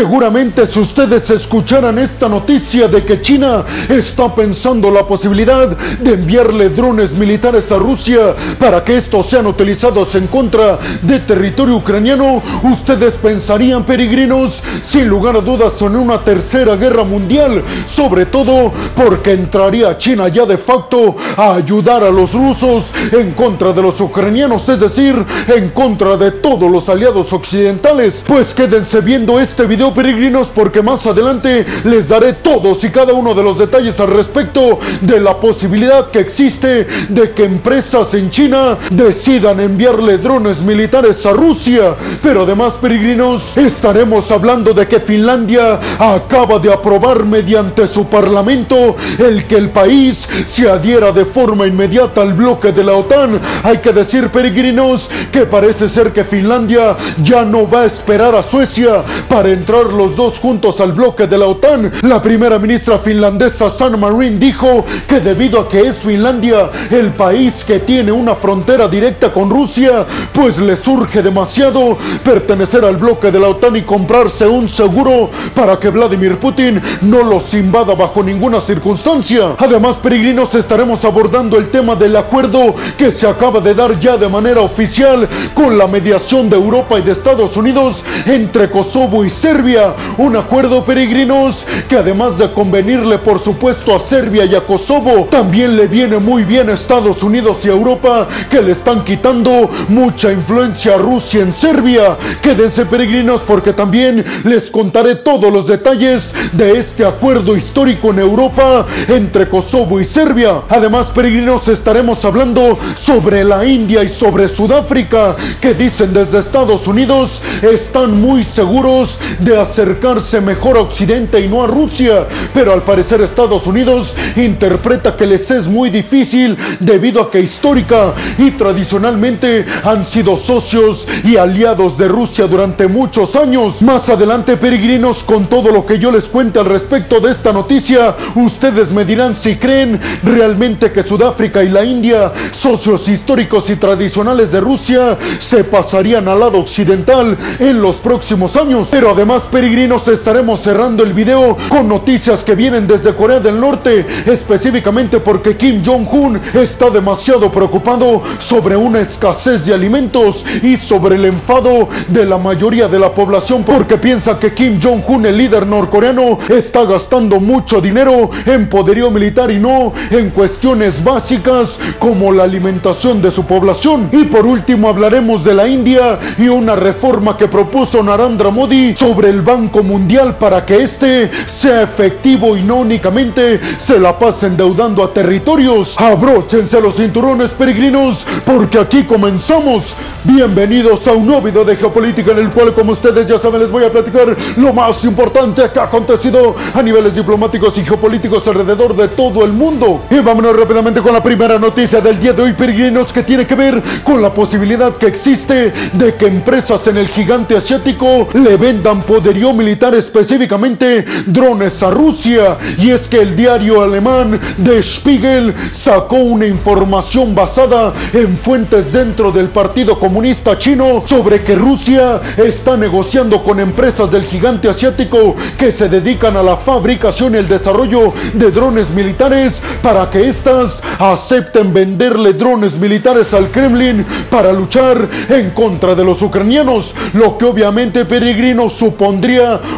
Seguramente si ustedes escucharan esta noticia de que China está pensando la posibilidad de enviarle drones militares a Rusia para que estos sean utilizados en contra de territorio ucraniano, ustedes pensarían, peregrinos, sin lugar a dudas en una tercera guerra mundial, sobre todo porque entraría China ya de facto a ayudar a los rusos en contra de los ucranianos, es decir, en contra de todos los aliados occidentales. Pues quédense viendo este video, peregrinos, porque más adelante les daré todos y cada uno de los detalles al respecto de la posibilidad que existe de que empresas en China decidan enviarle drones militares a Rusia. Pero además, peregrinos, estaremos hablando de que Finlandia acaba de aprobar mediante su parlamento el que el país se adhiera de forma inmediata al bloque de la OTAN. Hay que decir, peregrinos, que parece ser que Finlandia ya no va a esperar a Suecia para entrar los dos juntos al bloque de la OTAN. La primera ministra finlandesa San Marin dijo que debido a que es Finlandia el país que tiene una frontera directa con Rusia, pues le surge demasiado pertenecer al bloque de la OTAN y comprarse un seguro para que Vladimir Putin no los invada bajo ninguna circunstancia. Además, peregrinos, estaremos abordando el tema del acuerdo que se acaba de dar ya de manera oficial con la mediación de Europa y de Estados Unidos entre Kosovo y Serbia. Un acuerdo, peregrinos, que además de convenirle por supuesto a Serbia y a Kosovo, también le viene muy bien a Estados Unidos y a Europa que le están quitando mucha influencia a Rusia en Serbia. Quédense peregrinos porque también les contaré todos los detalles de este acuerdo histórico en Europa entre Kosovo y Serbia. Además, peregrinos, estaremos hablando sobre la India y sobre Sudáfrica, que dicen desde Estados Unidos están muy seguros de acercarse mejor a Occidente y no a Rusia. Pero al parecer Estados Unidos interpreta que les es muy difícil debido a que histórica y tradicionalmente han sido socios y aliados de Rusia durante muchos años. Más adelante, peregrinos, con todo lo que yo les cuente al respecto de esta noticia, ustedes me dirán si creen realmente que Sudáfrica y la India, socios históricos y tradicionales de Rusia, se pasarían al lado occidental en los próximos años. Pero además, peregrinos, estaremos cerrando el video con noticias que vienen desde Corea del Norte, específicamente porque Kim Jong-un está demasiado preocupado sobre una escasez de alimentos y sobre el enfado de la mayoría de la población porque piensa que Kim Jong-un, el líder norcoreano, está gastando mucho dinero en poderío militar y no en cuestiones básicas como la alimentación de su población. Y por último hablaremos de la India y una reforma que propuso Narendra Modi sobre el Banco Mundial para que este sea efectivo y no únicamente se la pase endeudando a territorios. Abróchense los cinturones peregrinos porque aquí comenzamos. Bienvenidos a un nuevo video de geopolítica en el cual como ustedes ya saben les voy a platicar lo más importante que ha acontecido a niveles diplomáticos y geopolíticos alrededor de todo el mundo. Y vámonos rápidamente con la primera noticia del día de hoy peregrinos que tiene que ver con la posibilidad que existe de que empresas en el gigante asiático le vendan poderío militar específicamente drones a Rusia. Y es que el diario alemán Der Spiegel sacó una información basada en fuentes dentro del Partido Comunista Chino sobre que Rusia está negociando con empresas del gigante asiático que se dedican a la fabricación y el desarrollo de drones militares para que éstas acepten venderle drones militares al Kremlin para luchar en contra de los ucranianos, lo que obviamente peregrino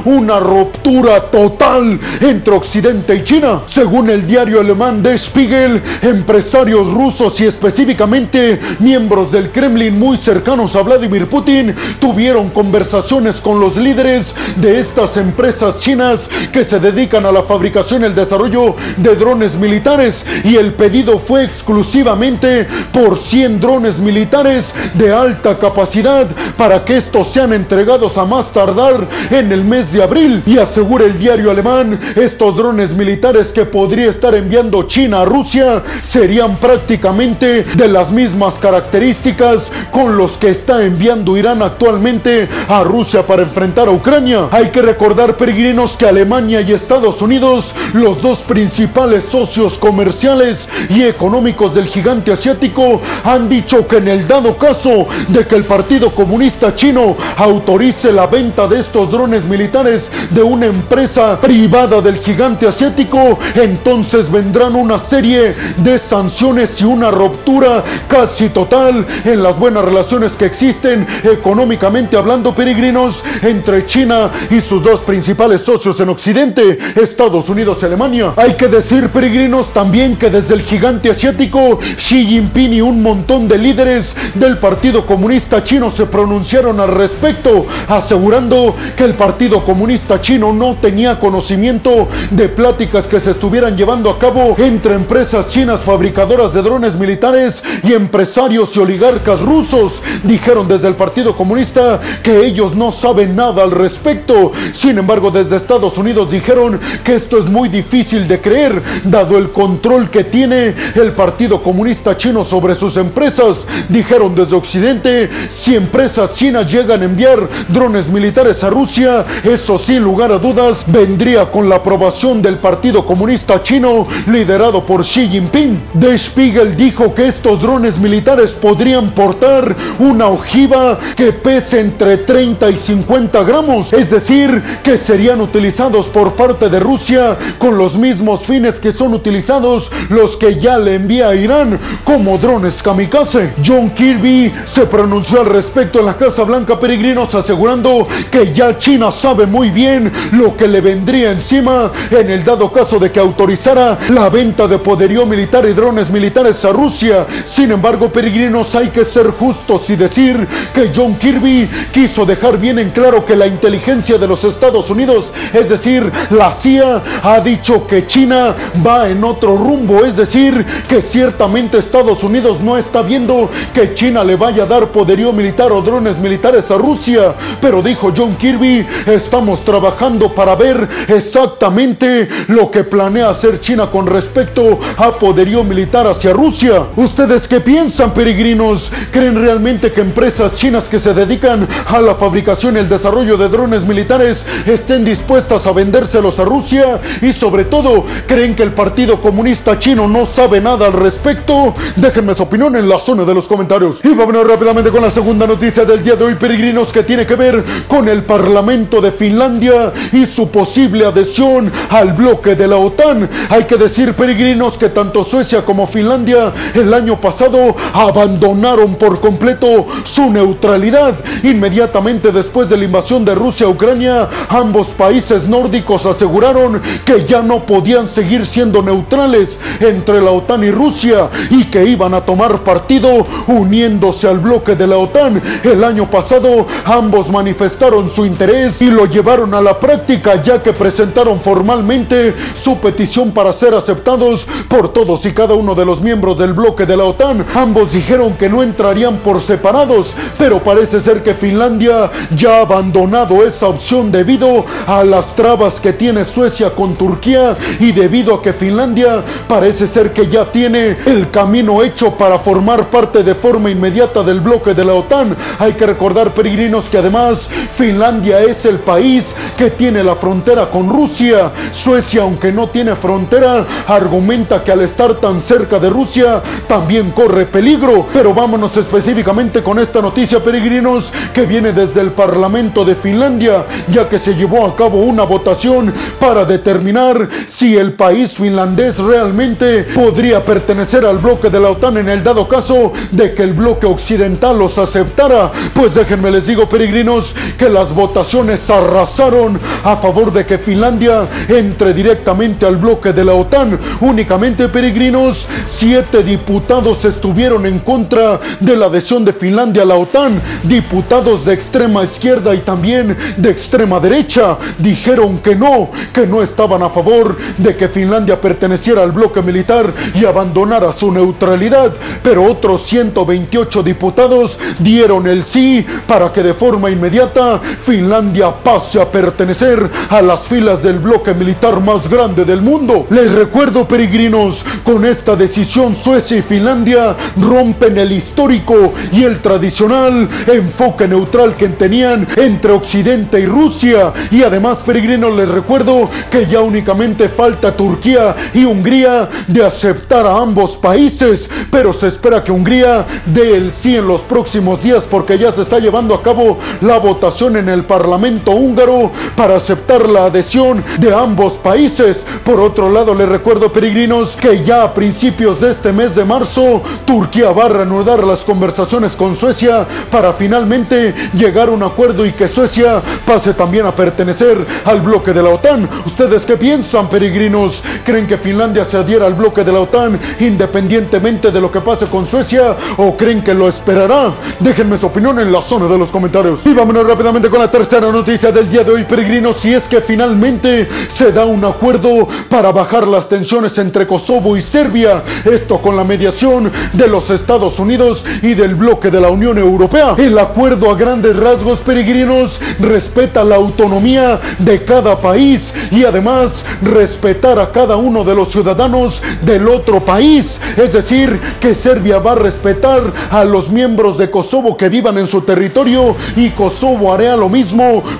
una ruptura total entre Occidente y China. Según el diario alemán Der Spiegel, empresarios rusos y específicamente miembros del Kremlin muy cercanos a Vladimir Putin tuvieron conversaciones con los líderes de estas empresas chinas que se dedican a la fabricación y el desarrollo de drones militares y el pedido fue exclusivamente por 100 drones militares de alta capacidad para que estos sean entregados a más tardar en el mes de abril y asegura el diario alemán estos drones militares que podría estar enviando China a Rusia serían prácticamente de las mismas características con los que está enviando Irán actualmente a Rusia para enfrentar a Ucrania. Hay que recordar, peregrinos, que Alemania y Estados Unidos, los dos principales socios comerciales y económicos del gigante asiático, han dicho que en el dado caso de que el Partido Comunista Chino autorice la venta de estos drones militares de una empresa privada del gigante asiático, entonces vendrán una serie de sanciones y una ruptura casi total en las buenas relaciones que existen económicamente hablando peregrinos entre China y sus dos principales socios en Occidente, Estados Unidos y Alemania. Hay que decir peregrinos también que desde el gigante asiático Xi Jinping y un montón de líderes del Partido Comunista Chino se pronunciaron al respecto, asegurando que el Partido Comunista Chino no tenía conocimiento de pláticas que se estuvieran llevando a cabo entre empresas chinas fabricadoras de drones militares y empresarios y oligarcas rusos. Dijeron desde el Partido Comunista que ellos no saben nada al respecto. Sin embargo, desde Estados Unidos dijeron que esto es muy difícil de creer, dado el control que tiene el Partido Comunista Chino sobre sus empresas. Dijeron desde Occidente, si empresas chinas llegan a enviar drones militares a Rusia, eso sin lugar a dudas vendría con la aprobación del Partido Comunista Chino liderado por Xi Jinping. De Spiegel dijo que estos drones militares podrían portar una ojiva que pese entre 30 y 50 gramos, es decir, que serían utilizados por parte de Rusia con los mismos fines que son utilizados los que ya le envía a Irán como drones kamikaze. John Kirby se pronunció al respecto en la Casa Blanca Peregrinos asegurando que ya China sabe muy bien lo que le vendría encima en el dado caso de que autorizara la venta de poderío militar y drones militares a Rusia. Sin embargo, peregrinos, hay que ser justos y decir que John Kirby quiso dejar bien en claro que la inteligencia de los Estados Unidos, es decir, la CIA, ha dicho que China va en otro rumbo, es decir, que ciertamente Estados Unidos no está viendo que China le vaya a dar poderío militar o drones militares a Rusia, pero dijo John Kirby, estamos trabajando para ver exactamente lo que planea hacer China con respecto a poderío militar hacia Rusia. ¿Ustedes qué piensan, peregrinos? ¿Creen realmente que empresas chinas que se dedican a la fabricación y el desarrollo de drones militares estén dispuestas a vendérselos a Rusia? Y sobre todo, ¿creen que el Partido Comunista Chino no sabe nada al respecto? Déjenme su opinión en la zona de los comentarios. Y vámonos rápidamente con la segunda noticia del día de hoy, peregrinos, que tiene que ver con el Parlamento de Finlandia y su posible adhesión al bloque de la OTAN. Hay que decir, peregrinos, que tanto Suecia como Finlandia el año pasado abandonaron por completo su neutralidad. Inmediatamente después de la invasión de Rusia a Ucrania, ambos países nórdicos aseguraron que ya no podían seguir siendo neutrales entre la OTAN y Rusia y que iban a tomar partido uniéndose al bloque de la OTAN. El año pasado ambos manifestaron su interés y lo llevaron a la práctica ya que presentaron formalmente su petición para ser aceptados por todos y cada uno de los miembros del bloque de la OTAN. Ambos dijeron que no entrarían por separados, pero parece ser que Finlandia ya ha abandonado esa opción debido a las trabas que tiene Suecia con Turquía y debido a que Finlandia parece ser que ya tiene el camino hecho para formar parte de forma inmediata del bloque de la OTAN. Hay que recordar, peregrinos, que además Finlandia es el país que tiene la frontera con Rusia. Suecia, aunque no tiene frontera, argumenta que al estar tan cerca de Rusia también corre peligro. Pero vámonos específicamente con esta noticia, peregrinos, que viene desde el Parlamento de Finlandia, ya que se llevó a cabo una votación para determinar si el país finlandés realmente podría pertenecer al bloque de la OTAN en el dado caso de que el bloque occidental los aceptara. Pues déjenme les digo, peregrinos, que las arrasaron a favor de que Finlandia entre directamente al bloque de la OTAN. Únicamente, peregrinos, siete diputados estuvieron en contra de la adhesión de Finlandia a la OTAN. Diputados de extrema izquierda y también de extrema derecha dijeron que no, que no estaban a favor de que Finlandia perteneciera al bloque militar y abandonara su neutralidad. Pero otros 128 diputados dieron el sí para que de forma inmediata Finlandia pase a pertenecer a las filas del bloque militar más grande del mundo. Les recuerdo, peregrinos, con esta decisión Suecia y Finlandia rompen el histórico y el tradicional enfoque neutral que tenían entre Occidente y Rusia. Y además, peregrinos, les recuerdo que ya únicamente falta Turquía y Hungría de aceptar a ambos países, pero se espera que Hungría dé el sí en los próximos días porque ya se está llevando a cabo la votación en el Parlamento húngaro para aceptar la adhesión de ambos países. Por otro lado, les recuerdo peregrinos que ya a principios de este mes de marzo, Turquía va a reanudar las conversaciones con Suecia para finalmente llegar a un acuerdo y que Suecia pase también a pertenecer al bloque de la OTAN. ¿Ustedes qué piensan, peregrinos? ¿Creen que Finlandia se adhiera al bloque de la OTAN independientemente de lo que pase con Suecia o creen que lo esperará? Déjenme su opinión en la zona de los comentarios. Y vámonos rápidamente con la tercera noticia del día de hoy, peregrinos, si es que finalmente se da un acuerdo para bajar las tensiones entre Kosovo y Serbia, esto con la mediación de los Estados Unidos y del bloque de la Unión Europea. El acuerdo a grandes rasgos, peregrinos, respeta la autonomía de cada país y además respetar a cada uno de los ciudadanos del otro país. Es decir, que Serbia va a respetar a los miembros de Kosovo que vivan en su territorio y Kosovo hará lo mismo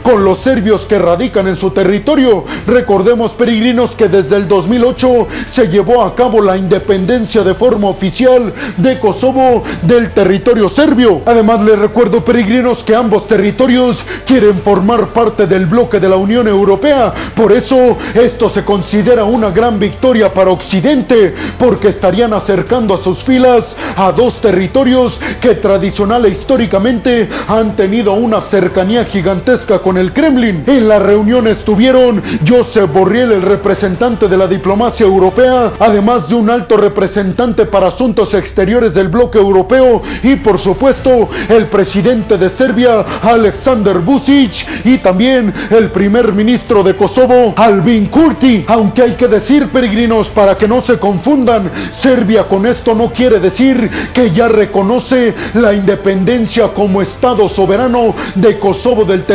con los serbios que radican en su territorio. Recordemos, peregrinos, que desde el 2008 se llevó a cabo la independencia de forma oficial de Kosovo del territorio serbio. Además, les recuerdo, peregrinos, que ambos territorios quieren formar parte del bloque de la Unión Europea. Por eso, esto se considera una gran victoria para Occidente, porque estarían acercando a sus filas a dos territorios que tradicional e históricamente han tenido una cercanía gigantesca con el Kremlin. En la reunión estuvieron Josep Borrell, el representante de la diplomacia europea, además de un alto representante para asuntos exteriores del bloque europeo y por supuesto el presidente de Serbia, Alexander Vucic, y también el primer ministro de Kosovo, Albin Kurti. Aunque hay que decir, peregrinos, para que no se confundan, Serbia con esto no quiere decir que ya reconoce la independencia como Estado soberano de Kosovo del territorio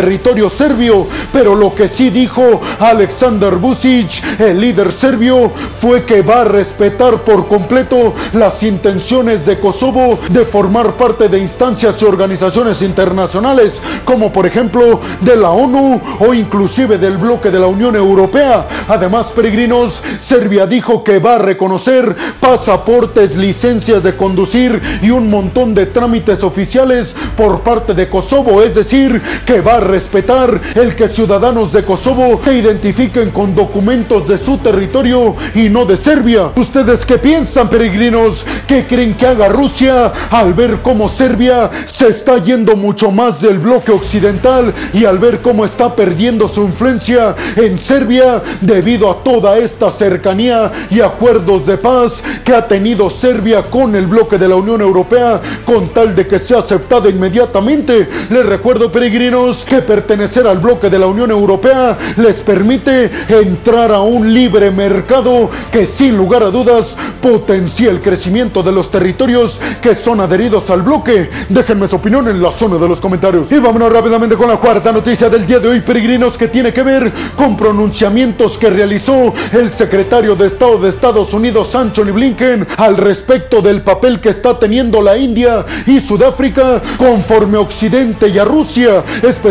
serbio, pero lo que sí dijo Alexander Vucic, el líder serbio, fue que va a respetar por completo las intenciones de Kosovo de formar parte de instancias y organizaciones internacionales, como por ejemplo de la ONU o inclusive del bloque de la Unión Europea. Además, peregrinos, Serbia dijo que va a reconocer pasaportes, licencias de conducir y un montón de trámites oficiales por parte de Kosovo, es decir, que va a respetar el que ciudadanos de Kosovo se identifiquen con documentos de su territorio y no de Serbia. ¿Ustedes qué piensan, peregrinos? ¿Qué creen que haga Rusia al ver cómo Serbia se está yendo mucho más del bloque occidental y al ver cómo está perdiendo su influencia en Serbia debido a toda esta cercanía y acuerdos de paz que ha tenido Serbia con el bloque de la Unión Europea con tal de que sea aceptado inmediatamente? Les recuerdo, peregrinos, que pertenecer al bloque de la Unión Europea les permite entrar a un libre mercado que sin lugar a dudas potencia el crecimiento de los territorios que son adheridos al bloque. Déjenme su opinión en la zona de los comentarios. Y vámonos rápidamente con la cuarta noticia del día de hoy, peregrinos, que tiene que ver con pronunciamientos que realizó el secretario de Estado de Estados Unidos, Anthony Blinken, al respecto del papel que está teniendo la India y Sudáfrica conforme Occidente y a Rusia.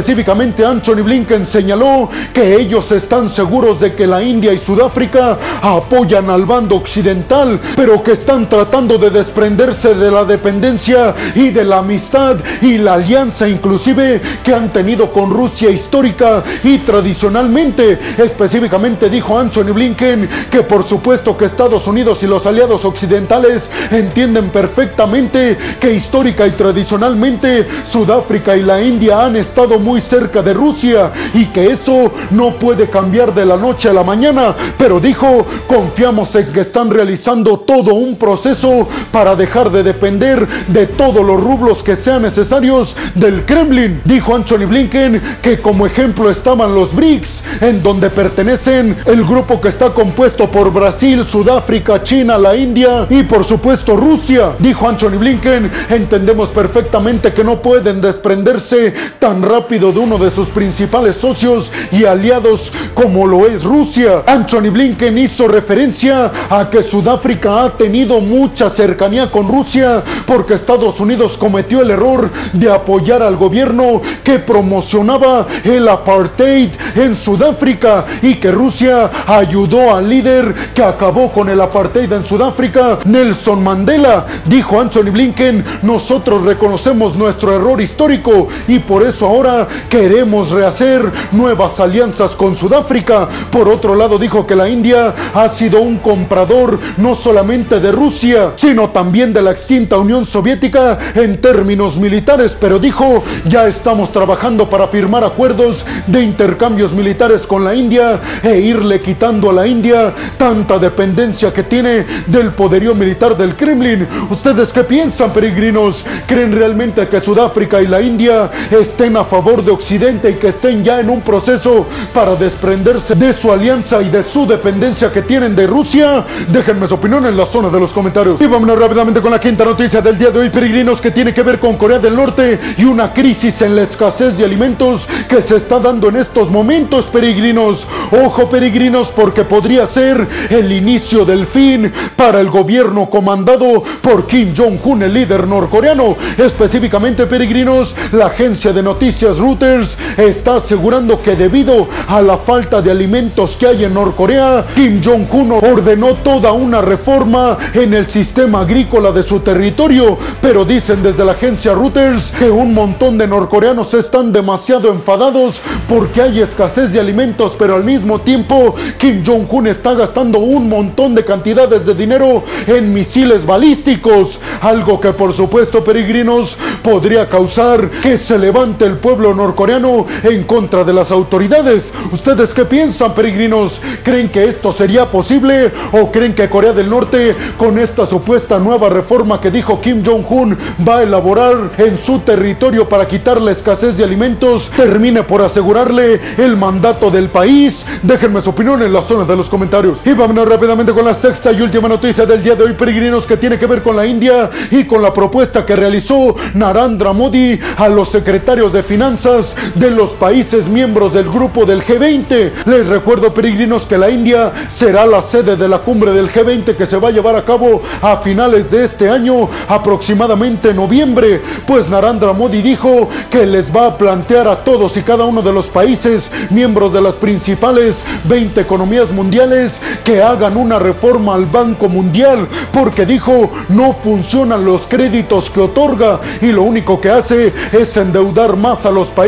Específicamente, Anthony Blinken señaló que ellos están seguros de que la India y Sudáfrica apoyan al bando occidental, pero que están tratando de desprenderse de la dependencia y de la amistad y la alianza inclusive que han tenido con Rusia histórica y tradicionalmente. Específicamente dijo Anthony Blinken que por supuesto que Estados Unidos y los aliados occidentales entienden perfectamente que histórica y tradicionalmente Sudáfrica y la India han estado muy cerca de Rusia y que eso no puede cambiar de la noche a la mañana, pero dijo, confiamos en que están realizando todo un proceso para dejar de depender de todos los rublos que sean necesarios del Kremlin. Dijo Anthony Blinken que como ejemplo estaban los BRICS, en donde pertenecen el grupo que está compuesto por Brasil, Sudáfrica, China, la India y por supuesto Rusia. Dijo Anthony Blinken, entendemos perfectamente que no pueden desprenderse tan rápido de uno de sus principales socios y aliados como lo es Rusia. Anthony Blinken hizo referencia a que Sudáfrica ha tenido mucha cercanía con Rusia porque Estados Unidos cometió el error de apoyar al gobierno que promocionaba el apartheid en Sudáfrica y que Rusia ayudó al líder que acabó con el apartheid en Sudáfrica, Nelson Mandela. Dijo Anthony Blinken, nosotros reconocemos nuestro error histórico y por eso ahora queremos rehacer nuevas alianzas con Sudáfrica. Por otro lado, dijo que la India ha sido un comprador no solamente de Rusia, sino también de la extinta Unión Soviética en términos militares, pero dijo, ya estamos trabajando para firmar acuerdos de intercambios militares con la India e irle quitando a la India tanta dependencia que tiene del poderío militar del Kremlin. ¿Ustedes qué piensan, peregrinos? ¿Creen realmente que Sudáfrica y la India estén a favor de Occidente y que estén ya en un proceso para desprenderse de su alianza y de su dependencia que tienen de Rusia? Déjenme su opinión en la zona de los comentarios. Y vámonos rápidamente con la quinta noticia del día de hoy, peregrinos, que tiene que ver con Corea del Norte y una crisis en la escasez de alimentos que se está dando en estos momentos, peregrinos. Ojo, peregrinos, porque podría ser el inicio del fin para el gobierno comandado por Kim Jong-un, el líder norcoreano. Específicamente, peregrinos, la agencia de noticias Reuters está asegurando que debido a la falta de alimentos que hay en Norcorea, Kim Jong-un ordenó toda una reforma en el sistema agrícola de su territorio. Pero dicen desde la agencia Reuters que un montón de norcoreanos están demasiado enfadados porque hay escasez de alimentos, pero al mismo tiempo Kim Jong-un está gastando un montón de cantidades de dinero en misiles balísticos, algo que por supuesto peregrinos podría causar que se levante el pueblo norcoreano en contra de las autoridades. ¿Ustedes qué piensan peregrinos? ¿Creen que esto sería posible o creen que Corea del Norte con esta supuesta nueva reforma que dijo Kim Jong-un va a elaborar en su territorio para quitar la escasez de alimentos termine por asegurarle el mandato del país? Déjenme su opinión en la zona de los comentarios. Y vámonos rápidamente con la sexta y última noticia del día de hoy, peregrinos, que tiene que ver con la India y con la propuesta que realizó Narendra Modi a los secretarios de finanzas de los países miembros del grupo del G20. Les recuerdo, peregrinos, que la India será la sede de la cumbre del G20 que se va a llevar a cabo a finales de este año, aproximadamente noviembre. Pues Narendra Modi dijo que les va a plantear a todos y cada uno de los países miembros de las principales 20 economías mundiales que hagan una reforma al Banco Mundial, porque dijo no funcionan los créditos que otorga y lo único que hace es endeudar más a los países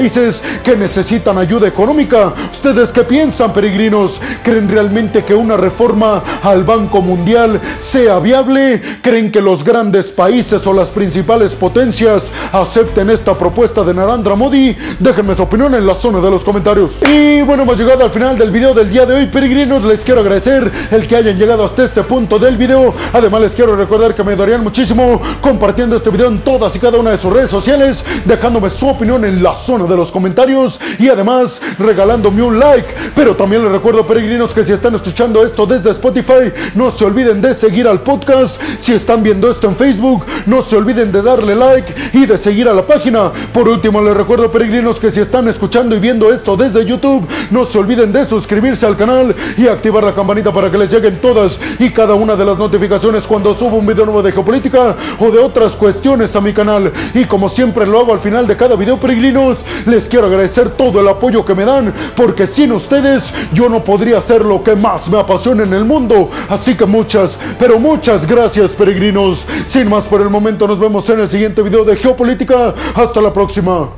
que necesitan ayuda económica. ¿Ustedes qué piensan, peregrinos? ¿Creen realmente que una reforma al Banco Mundial sea viable? ¿Creen que los grandes países o las principales potencias acepten esta propuesta de Narendra Modi? Déjenme su opinión en la zona de los comentarios. Y bueno, hemos llegado al final del video del día de hoy, peregrinos. Les quiero agradecer el que hayan llegado hasta este punto del video. Además, les quiero recordar que me darían muchísimo compartiendo este video en todas y cada una de sus redes sociales, dejándome su opinión en la zona de los comentarios y además regalándome un like. Pero también les recuerdo, peregrinos, que si están escuchando esto desde Spotify, no se olviden de seguir al podcast. Si están viendo esto en Facebook, no se olviden de darle like y de seguir a la página. Por último, les recuerdo, peregrinos, que si están escuchando y viendo esto desde YouTube, no se olviden de suscribirse al canal y activar la campanita para que les lleguen todas y cada una de las notificaciones cuando subo un video nuevo de geopolítica o de otras cuestiones a mi canal. Y como siempre lo hago al final de cada video, peregrinos, les quiero agradecer todo el apoyo que me dan, porque sin ustedes yo no podría hacer lo que más me apasiona en el mundo. Así que muchas, pero muchas gracias, peregrinos. Sin más por el momento, nos vemos en el siguiente video de geopolítica. Hasta la próxima.